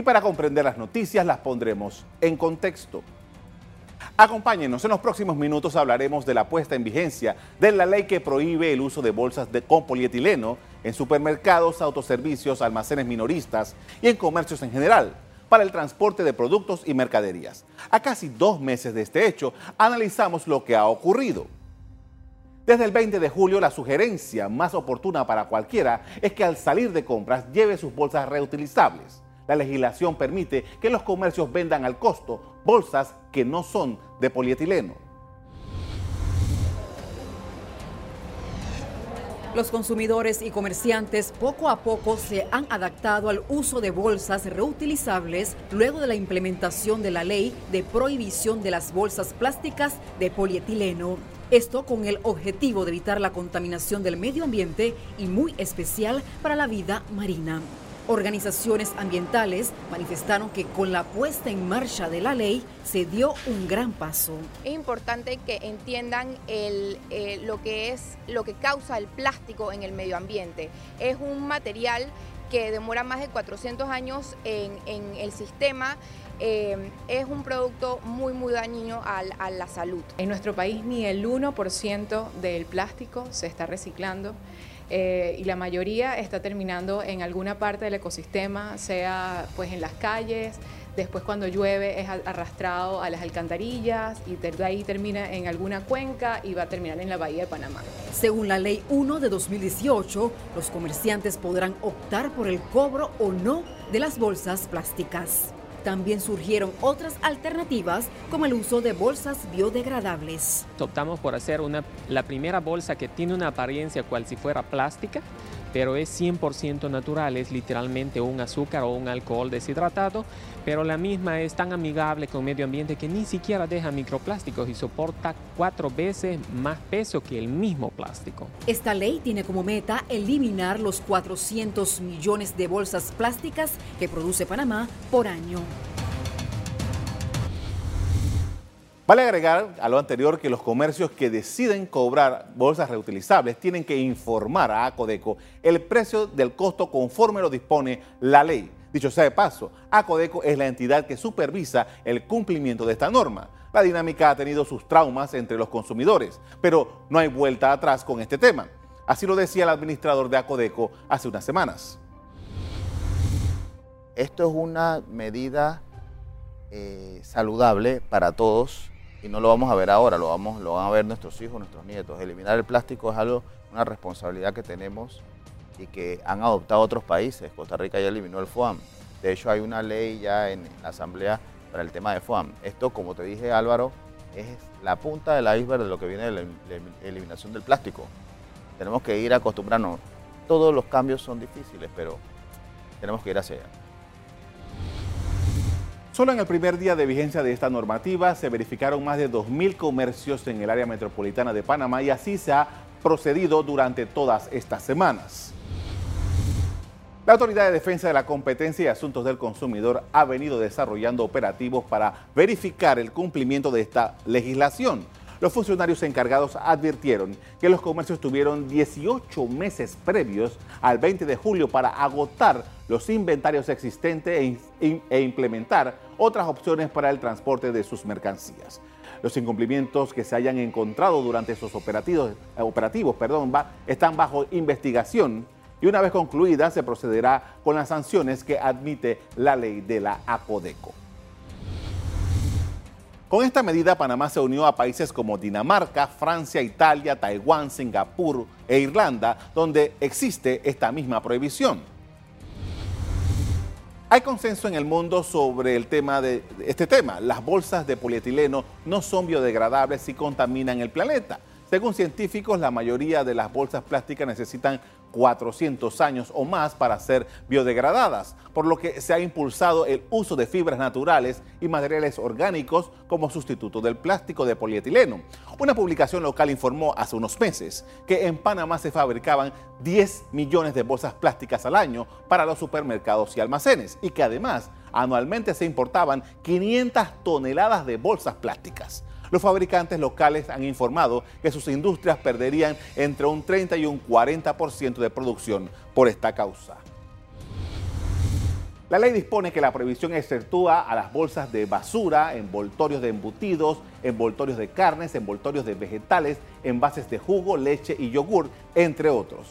y para comprender las noticias las pondremos en contexto. Acompáñenos, en los próximos minutos hablaremos de la puesta en vigencia de la ley que prohíbe el uso de bolsas de, con polietileno en supermercados, autoservicios, almacenes minoristas y en comercios en general para el transporte de productos y mercaderías. A casi dos meses de este hecho, analizamos lo que ha ocurrido. Desde el 20 de julio, la sugerencia más oportuna para cualquiera es que al salir de compras lleve sus bolsas reutilizables. La legislación permite que los comercios vendan al costo bolsas que no son de polietileno. Los consumidores y comerciantes poco a poco se han adaptado al uso de bolsas reutilizables luego de la implementación de la ley de prohibición de las bolsas plásticas de polietileno. Esto con el objetivo de evitar la contaminación del medio ambiente y muy especial para la vida marina. Organizaciones ambientales manifestaron que con la puesta en marcha de la ley se dio un gran paso. Es importante que entiendan eh, lo que es lo que causa el plástico en el medio ambiente. Es un material que demora más de 400 años en, el sistema. Eh, es un producto muy, muy dañino a la salud. En nuestro país ni el 1% del plástico se está reciclando. Eh, y la mayoría está terminando en alguna parte del ecosistema, sea pues en las calles, después cuando llueve es arrastrado a las alcantarillas y de ahí termina en alguna cuenca y va a terminar en la bahía de Panamá. Según la ley 1 de 2018, los comerciantes podrán optar por el cobro o no de las bolsas plásticas. También surgieron otras alternativas como el uso de bolsas biodegradables. Optamos por hacer una, la primera bolsa que tiene una apariencia cual si fuera plástica, pero es 100% natural, es literalmente un azúcar o un alcohol deshidratado, pero la misma es tan amigable con medio ambiente que ni siquiera deja microplásticos y soporta cuatro veces más peso que el mismo plástico. Esta ley tiene como meta eliminar los 400 millones de bolsas plásticas que produce Panamá por año. Vale agregar a lo anterior que los comercios que deciden cobrar bolsas reutilizables tienen que informar a Acodeco el precio del costo conforme lo dispone la ley. Dicho sea de paso, Acodeco es la entidad que supervisa el cumplimiento de esta norma. La dinámica ha tenido sus traumas entre los consumidores, pero no hay vuelta atrás con este tema. Así lo decía el administrador de Acodeco hace unas semanas. Esto es una medida eh, saludable para todos y no lo vamos a ver ahora, lo, vamos, lo van a ver nuestros hijos, nuestros nietos. Eliminar el plástico es algo, una responsabilidad que tenemos y que han adoptado otros países. Costa Rica ya eliminó el FOAM. De hecho, hay una ley ya en la Asamblea para el tema de FOAM. Esto, como te dije Álvaro, es la punta del iceberg de lo que viene de la eliminación del plástico. Tenemos que ir acostumbrarnos. Todos los cambios son difíciles, pero tenemos que ir hacia allá. Solo en el primer día de vigencia de esta normativa se verificaron más de 2.000 comercios en el área metropolitana de Panamá y así se ha procedido durante todas estas semanas. La Autoridad de Defensa de la Competencia y Asuntos del Consumidor ha venido desarrollando operativos para verificar el cumplimiento de esta legislación. Los funcionarios encargados advirtieron que los comercios tuvieron 18 meses previos al 20 de julio para agotar los inventarios existentes e, e, implementar otras opciones para el transporte de sus mercancías. Los incumplimientos que se hayan encontrado durante esos operativos, eh, operativos perdón, están bajo investigación y una vez concluida se procederá con las sanciones que admite la ley de la ACODECO. Con esta medida, Panamá se unió a países como Dinamarca, Francia, Italia, Taiwán, Singapur e Irlanda, donde existe esta misma prohibición. Hay consenso en el mundo sobre el tema de este tema. Las bolsas de polietileno no son biodegradables y contaminan el planeta. Según científicos, la mayoría de las bolsas plásticas necesitan 400 años o más para ser biodegradadas, por lo que se ha impulsado el uso de fibras naturales y materiales orgánicos como sustituto del plástico de polietileno. Una publicación local informó hace unos meses que en Panamá se fabricaban 10 millones de bolsas plásticas al año para los supermercados y almacenes y que además anualmente se importaban 500 toneladas de bolsas plásticas. Los fabricantes locales han informado que sus industrias perderían entre un 30 y un 40% de producción por esta causa. La ley dispone que la prohibición exceptúa a las bolsas de basura, envoltorios de embutidos, envoltorios de carnes, envoltorios de vegetales, envases de jugo, leche y yogur, entre otros.